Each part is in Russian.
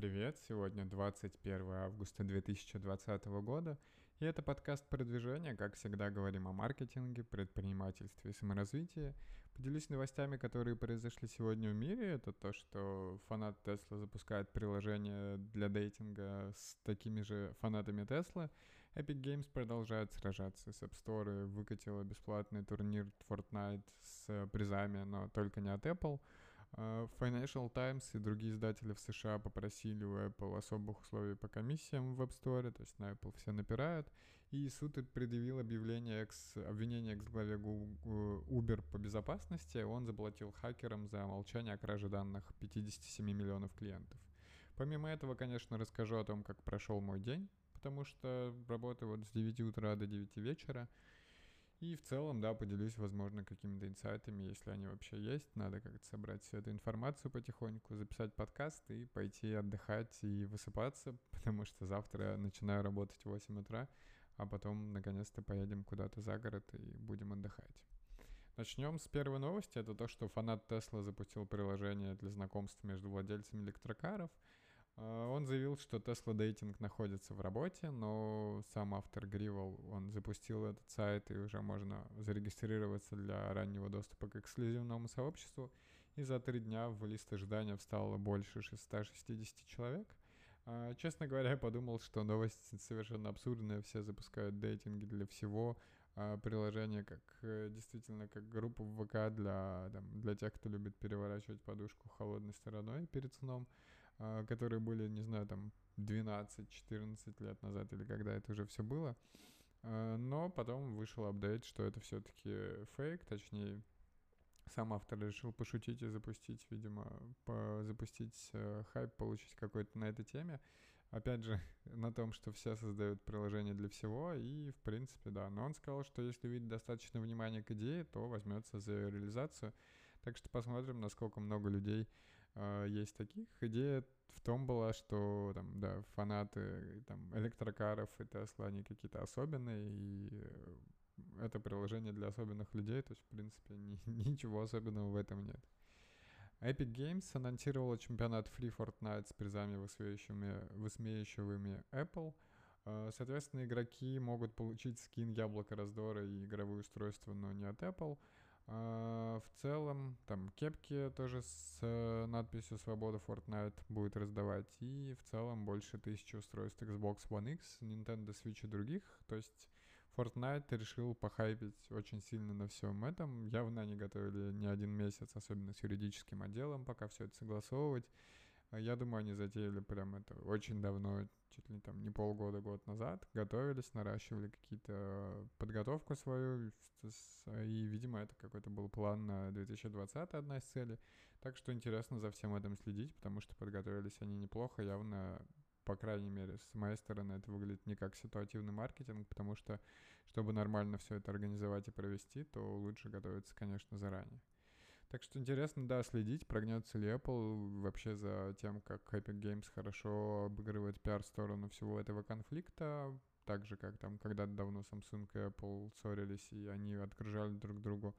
привет! Сегодня 21 августа 2020 года, и это подкаст продвижения. Как всегда, говорим о маркетинге, предпринимательстве и саморазвитии. Поделюсь новостями, которые произошли сегодня в мире. Это то, что фанат Тесла запускает приложение для дейтинга с такими же фанатами Тесла. Epic Games продолжает сражаться с App Store, выкатила бесплатный турнир Fortnite с призами, но только не от Apple. А, Financial Times и другие издатели в США попросили у Apple особых условий по комиссиям в App Store, то есть на Apple все напирают. И суд предъявил объявление экс, обвинение экс-главе Uber по безопасности. Он заплатил хакерам за молчание о краже данных 57 миллионов клиентов. Помимо этого, конечно, расскажу о том, как прошел мой день, потому что работаю вот с 9 утра до 9 вечера. И в целом, да, поделюсь, возможно, какими-то инсайтами, если они вообще есть. Надо как-то собрать всю эту информацию потихоньку, записать подкаст и пойти отдыхать и высыпаться, потому что завтра начинаю работать в 8 утра, а потом наконец-то поедем куда-то за город и будем отдыхать. Начнем с первой новости. Это то, что фанат Тесла запустил приложение для знакомств между владельцами электрокаров — он заявил, что Tesla Dating находится в работе, но сам автор Гривол, он запустил этот сайт, и уже можно зарегистрироваться для раннего доступа к эксклюзивному сообществу. И за три дня в лист ожидания встало больше 660 человек. А, честно говоря, я подумал, что новость совершенно абсурдная, все запускают дейтинги для всего, а, приложение как э, действительно как группа в ВК для, там, для тех, кто любит переворачивать подушку холодной стороной перед сном. А, которые были, не знаю, там 12-14 лет назад или когда это уже все было. А, но потом вышел апдейт, что это все-таки фейк, точнее, сам автор решил пошутить и запустить, видимо, по запустить э, хайп, получить какой-то на этой теме. Опять же, на том, что все создают приложение для всего, и, в принципе, да. Но он сказал, что если увидит достаточно внимания к идее, то возьмется за реализацию. Так что посмотрим, насколько много людей есть таких. Идея в том была, что там, да, фанаты там, электрокаров и Тесла, они какие-то особенные, и э, это приложение для особенных людей, то есть, в принципе, ни, ничего особенного в этом нет. Epic Games анонсировала чемпионат Free Fortnite с призами, высмеивающими, высмеивающими Apple. Э, соответственно, игроки могут получить скин Яблоко Раздора и игровое устройство, но не от Apple — а, в целом, там кепки тоже с э, надписью «Свобода Fortnite» будет раздавать. И в целом больше тысячи устройств Xbox One X, Nintendo Switch и других. То есть Fortnite решил похайпить очень сильно на всем этом. Явно они готовили не один месяц, особенно с юридическим отделом, пока все это согласовывать. А я думаю, они затеяли прям это очень давно, чуть ли там не полгода, год назад, готовились, наращивали какие-то подготовку свою, и, видимо, это какой-то был план на 2020, одна из целей. Так что интересно за всем этим следить, потому что подготовились они неплохо, явно по крайней мере, с моей стороны это выглядит не как ситуативный маркетинг, потому что, чтобы нормально все это организовать и провести, то лучше готовиться, конечно, заранее. Так что интересно, да, следить, прогнется ли Apple вообще за тем, как Epic Games хорошо обыгрывает пиар-сторону всего этого конфликта, так же, как там когда-то давно Samsung и Apple ссорились, и они отгружали друг другу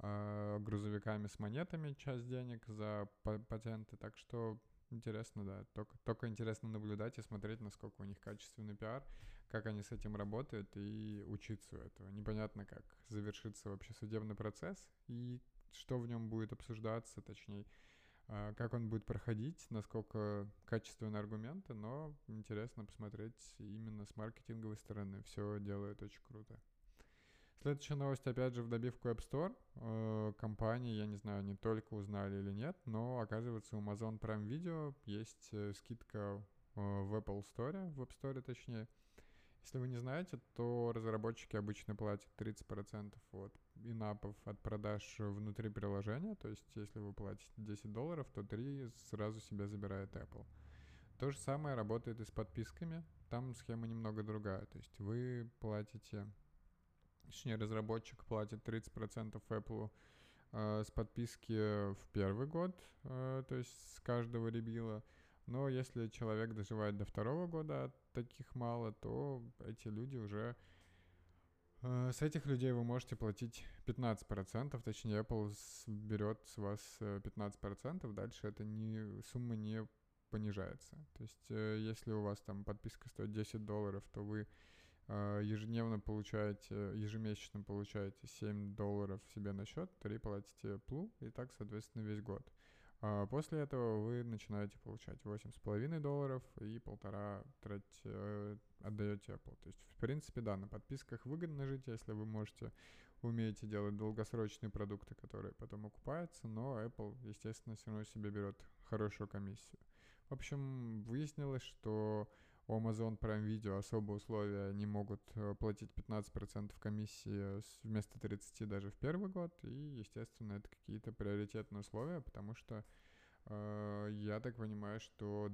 э, грузовиками с монетами часть денег за патенты, так что интересно, да, только, только интересно наблюдать и смотреть, насколько у них качественный пиар, как они с этим работают и учиться у этого. Непонятно, как завершится вообще судебный процесс и что в нем будет обсуждаться, точнее, а, как он будет проходить, насколько качественные аргументы, но интересно посмотреть именно с маркетинговой стороны. Все делают очень круто. Следующая новость, опять же, в добивку App Store. Э, компании, я не знаю, не только узнали или нет, но оказывается у Amazon Prime Video есть э, скидка э, в Apple Store, в App Store точнее, если вы не знаете, то разработчики обычно платят 30% от инапов от продаж внутри приложения. То есть, если вы платите 10 долларов, то 3 сразу себе забирает Apple. То же самое работает и с подписками. Там схема немного другая. То есть вы платите, точнее разработчик платит 30% Apple э, с подписки в первый год, э, то есть с каждого ребила. Но если человек доживает до второго года, таких мало, то эти люди уже... Э, с этих людей вы можете платить 15%, точнее Apple берет с вас 15%, э, дальше эта не, сумма не понижается. То есть э, если у вас там подписка стоит 10 долларов, то вы ежедневно получаете, ежемесячно получаете 7 долларов себе на счет, 3 платите плу, и так, соответственно, весь год. А после этого вы начинаете получать 8,5 долларов и полтора тратить, э, отдаете Apple. То есть, в принципе, да, на подписках выгодно жить, если вы можете, умеете делать долгосрочные продукты, которые потом окупаются, но Apple, естественно, все равно себе берет хорошую комиссию. В общем, выяснилось, что у Amazon Prime Video особые условия не могут э, платить 15% комиссии вместо 30 даже в первый год, и, естественно, это какие-то приоритетные условия, потому что э, я так понимаю, что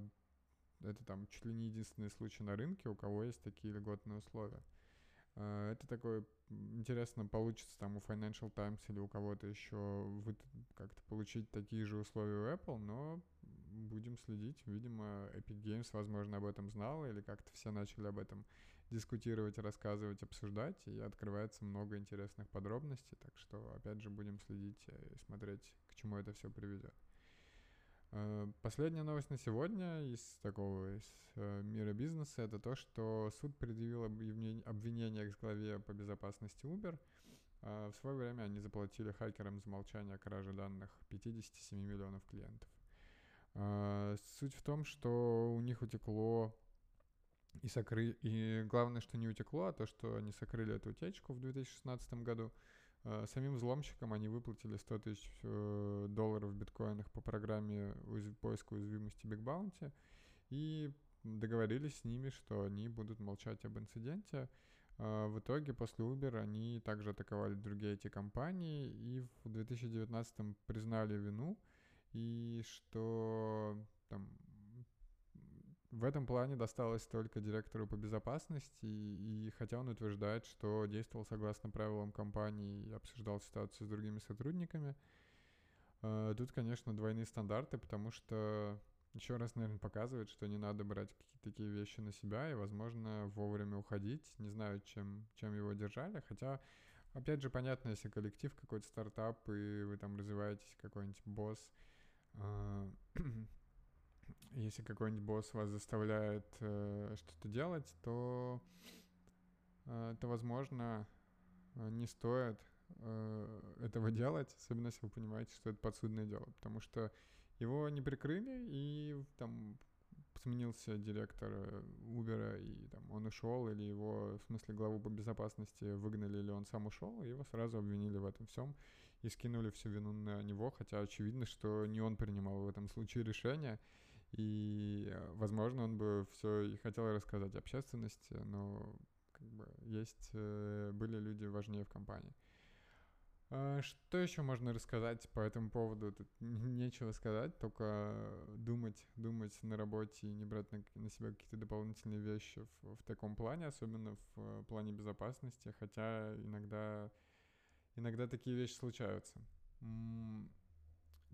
это там чуть ли не единственный случай на рынке, у кого есть такие льготные условия. Э, это такой, интересно, получится там у Financial Times или у кого-то еще вы как-то получить такие же условия у Apple, но будем следить. Видимо, Epic Games, возможно, об этом знал, или как-то все начали об этом дискутировать, рассказывать, обсуждать, и открывается много интересных подробностей, так что, опять же, будем следить и смотреть, к чему это все приведет. Э, последняя новость на сегодня из такого из э, мира бизнеса это то, что суд предъявил обвинение к главе по безопасности Uber. Э, в свое время они заплатили хакерам за молчание о краже данных 57 миллионов клиентов. Суть в том, что у них утекло и сокры... И главное, что не утекло, а то, что они сокрыли эту утечку в 2016 году – Э, самим взломщикам они выплатили 100 тысяч э, долларов в биткоинах по программе поиска уязвимости Big Bounty и договорились с ними, что они будут молчать об инциденте. Э, в итоге после Uber они также атаковали другие эти компании и в 2019 признали вину и что там в этом плане досталось только директору по безопасности, и, и хотя он утверждает, что действовал согласно правилам компании и обсуждал ситуацию с другими сотрудниками, э, тут, конечно, двойные стандарты, потому что еще раз, наверное, показывает, что не надо брать какие-то такие вещи на себя и, возможно, вовремя уходить. Не знаю, чем, чем его держали, хотя, опять же, понятно, если коллектив какой-то стартап, и вы там развиваетесь, какой-нибудь босс, если какой-нибудь босс вас заставляет э, что-то делать, то, э, то возможно, не стоит э, этого делать, особенно если вы понимаете, что это подсудное дело, потому что его не прикрыли, и там сменился директор э, Uber, и там он ушел, или его, в смысле, главу по безопасности выгнали, или он сам ушел, и его сразу обвинили в этом всем и скинули всю вину на него, хотя очевидно, что не он принимал в этом случае решение, и, э, возможно, он бы все и хотел рассказать общественности, но как бы есть, э, были люди важнее в компании. А, что еще можно рассказать по этому поводу? Тут нечего сказать, только думать, думать на работе и не брать на, на себя какие-то дополнительные вещи в, в таком плане, особенно в э, плане безопасности, хотя иногда, иногда такие вещи случаются.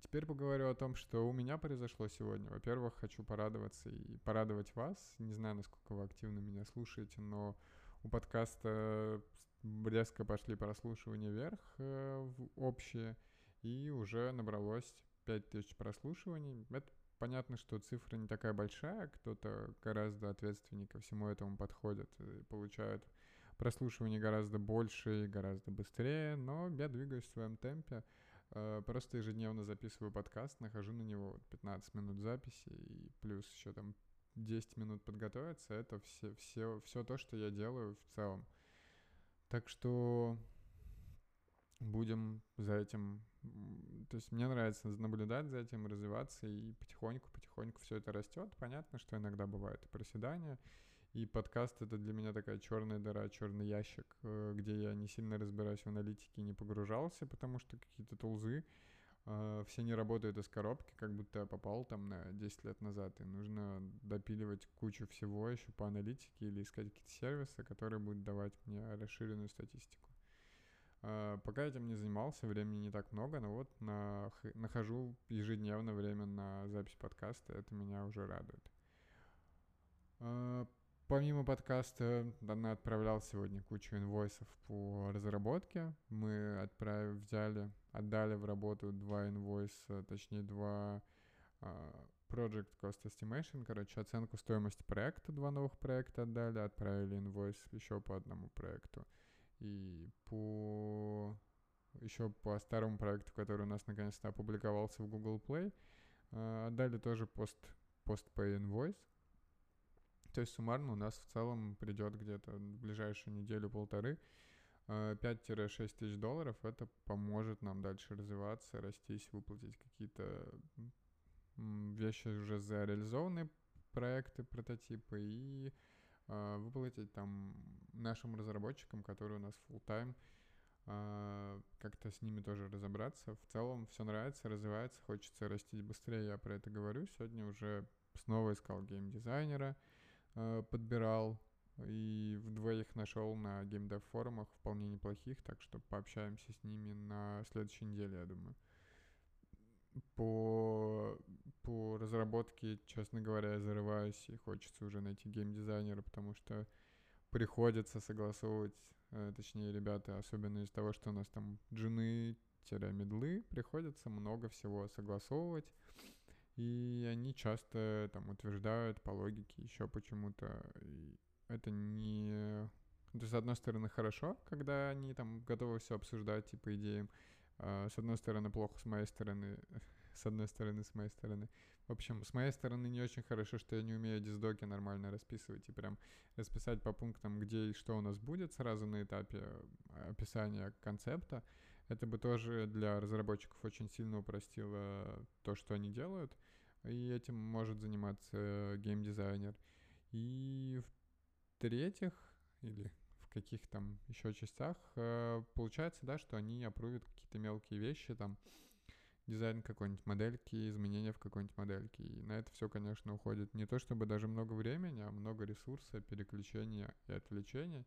Теперь поговорю о том, что у меня произошло сегодня. Во-первых, хочу порадоваться и порадовать вас. Не знаю, насколько вы активно меня слушаете, но у подкаста резко пошли прослушивания вверх э, в общие, и уже набралось 5000 прослушиваний. Это понятно, что цифра не такая большая, кто-то гораздо ответственнее ко всему этому подходит и получает прослушиваний гораздо больше и гораздо быстрее, но я двигаюсь в своем темпе. Э, просто ежедневно записываю подкаст, нахожу на него 15 минут записи и плюс еще там 10 минут подготовиться. Это все, все, все то, что я делаю в целом. Так что будем за этим... То есть мне нравится наблюдать за этим, развиваться, и потихоньку-потихоньку все это растет. Понятно, что иногда бывают и проседания, и подкаст это для меня такая черная дыра, черный ящик, э, где я не сильно разбираюсь в аналитике, не погружался, потому что какие-то тулзы э, все не работают из коробки, как будто попал там на 10 лет назад, и нужно допиливать кучу всего еще по аналитике или искать какие-то сервисы, которые будут давать мне расширенную статистику. Э, пока этим не занимался, времени не так много, но вот на, нахожу ежедневно время на запись подкаста, это меня уже радует. Помимо подкаста, Дана отправлял сегодня кучу инвойсов по разработке. Мы отправили, взяли, отдали в работу два инвойса, точнее два, а, Project Cost Estimation, короче, оценку стоимости проекта, два новых проекта отдали, отправили инвойс еще по одному проекту. И по еще по старому проекту, который у нас наконец-то опубликовался в Google Play, э, отдали тоже пост, пост pay invoice. То есть суммарно у нас в целом придет где-то в ближайшую неделю-полторы 5-6 э, тысяч долларов. Это поможет нам дальше развиваться, растись, выплатить какие-то вещи уже за реализованные проекты, прототипы и э, выплатить там нашим разработчикам, которые у нас full time э, как-то с ними тоже разобраться. В целом все нравится, развивается, хочется расти быстрее, я про это говорю. Сегодня уже снова искал геймдизайнера, подбирал и вдвое их нашел на геймдев форумах вполне неплохих, так что пообщаемся с ними на следующей неделе, я думаю. По, по разработке, честно говоря, я зарываюсь и хочется уже найти геймдизайнера, потому что приходится согласовывать, э, точнее, ребята, особенно из-за того, что у нас там джуны-медлы, приходится много всего согласовывать, и они часто там утверждают по логике еще почему-то. И это не... То есть, с одной стороны, хорошо, когда они там готовы все обсуждать, типа, идеям, а, с одной стороны, плохо, с моей стороны, с одной стороны, с моей стороны. В общем, с моей стороны не очень хорошо, что я не умею диздоки нормально расписывать и прям расписать по пунктам, где и что у нас будет сразу на этапе описания концепта. Это бы тоже для разработчиков очень сильно упростило то, что они делают, и этим может заниматься геймдизайнер. И в-третьих, или каких там еще частях, э, получается, да, что они опрувят какие-то мелкие вещи, там, дизайн какой-нибудь модельки, изменения в какой-нибудь модельке. И на это все, конечно, уходит не то чтобы даже много времени, а много ресурса, переключения и отвлечений.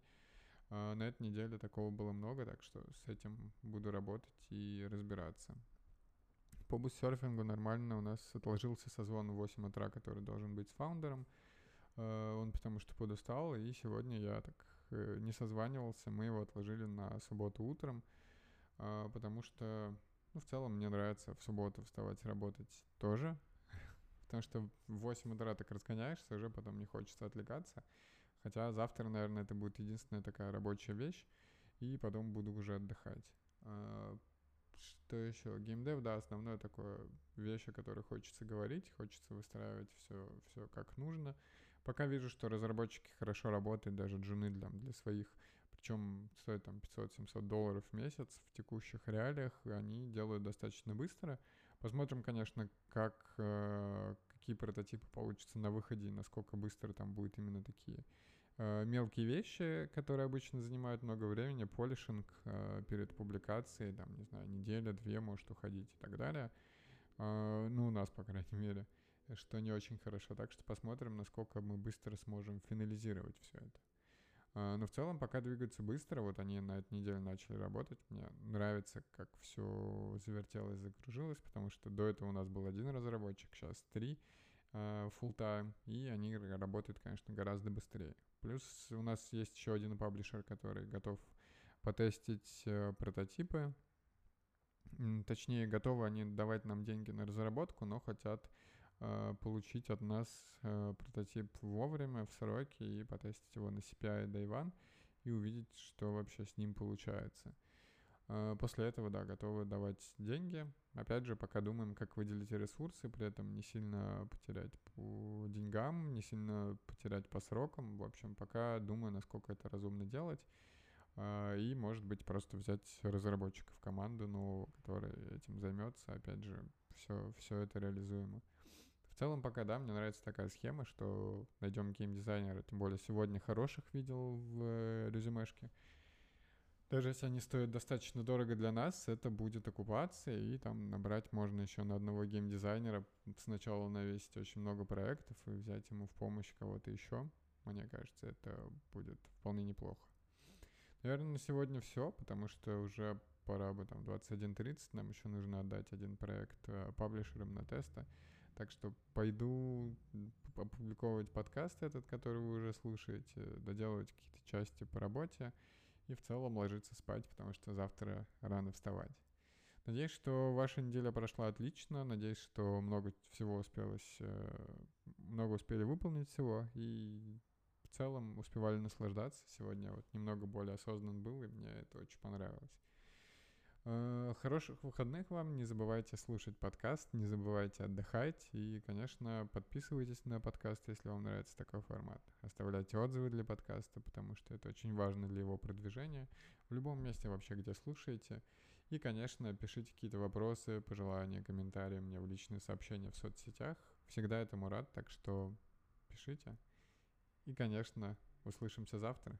А на этой неделе такого было много, так что с этим буду работать и разбираться. По бустерфингу нормально у нас отложился созвон в 8 утра, который должен быть с фаундером. Э, он потому что подустал, и сегодня я так Э, не созванивался, мы его отложили на субботу утром, а, потому что, ну, в целом мне нравится в субботу вставать работать тоже, потому что в 8 утра так разгоняешься, уже потом не хочется отвлекаться, хотя завтра, наверное, это будет единственная такая рабочая вещь, и потом буду уже отдыхать. А, что еще? Геймдев, да, основное такое вещь, о которой хочется говорить, хочется выстраивать все, все как нужно. Пока вижу, что разработчики хорошо работают, даже джуны для, для своих, причем стоит там 500-700 долларов в месяц в текущих реалиях, они делают достаточно быстро. Посмотрим, конечно, как, э, какие прототипы получатся на выходе насколько быстро там будут именно такие э, мелкие вещи, которые обычно занимают много времени, полишинг э, перед публикацией, там, не знаю, неделя, две может уходить и так далее. Э, ну, у нас, по крайней мере что не очень хорошо. Так что посмотрим, насколько мы быстро сможем финализировать все это. Но в целом пока двигаются быстро, вот они на этой неделе начали работать. Мне нравится, как все завертелось, закружилось, потому что до этого у нас был один разработчик, сейчас три full time, и они работают, конечно, гораздо быстрее. Плюс у нас есть еще один паблишер, который готов потестить э, прототипы. Точнее, готовы они давать нам деньги на разработку, но хотят Э, получить от нас э, прототип вовремя, в сроки и потестить его на CPI Day One и увидеть, что вообще с ним получается. Э, после этого, да, готовы давать деньги. Опять же, пока думаем, как выделить ресурсы, при этом не сильно потерять по деньгам, не сильно потерять по срокам. В общем, пока думаю, насколько это разумно делать. И, может быть, просто взять разработчиков в команду, ну, который этим займется. Опять же, все, все это реализуемо целом пока, да, мне нравится такая схема, что найдем геймдизайнера, тем более сегодня хороших видел в э, резюмешке. Даже если они стоят достаточно дорого для нас, это будет оккупация, и там набрать можно еще на одного геймдизайнера, сначала навесить очень много проектов и взять ему в помощь кого-то еще. Мне кажется, это будет вполне неплохо. Наверное, на сегодня все, потому что уже пора бы там 21.30, нам еще нужно отдать один проект э, паблишерам на тесты. Так что пойду опубликовывать подкаст этот, который вы уже слушаете, доделывать какие-то части по работе и в целом ложиться спать, потому что завтра рано вставать. Надеюсь, что ваша неделя прошла отлично. Надеюсь, что много всего успелось, э, много успели выполнить всего. И в целом успевали наслаждаться. Сегодня вот немного более осознан был, и мне это очень понравилось. Э, хороших выходных вам. Не забывайте слушать подкаст, не забывайте отдыхать. И, конечно, подписывайтесь на подкаст, если вам нравится такой формат. Оставляйте отзывы для подкаста, потому что это очень важно для его продвижения. В любом месте вообще, где слушаете. И, конечно, пишите какие-то вопросы, пожелания, комментарии мне в личные сообщения в соцсетях. Всегда этому рад, так что пишите. И, конечно, услышимся завтра.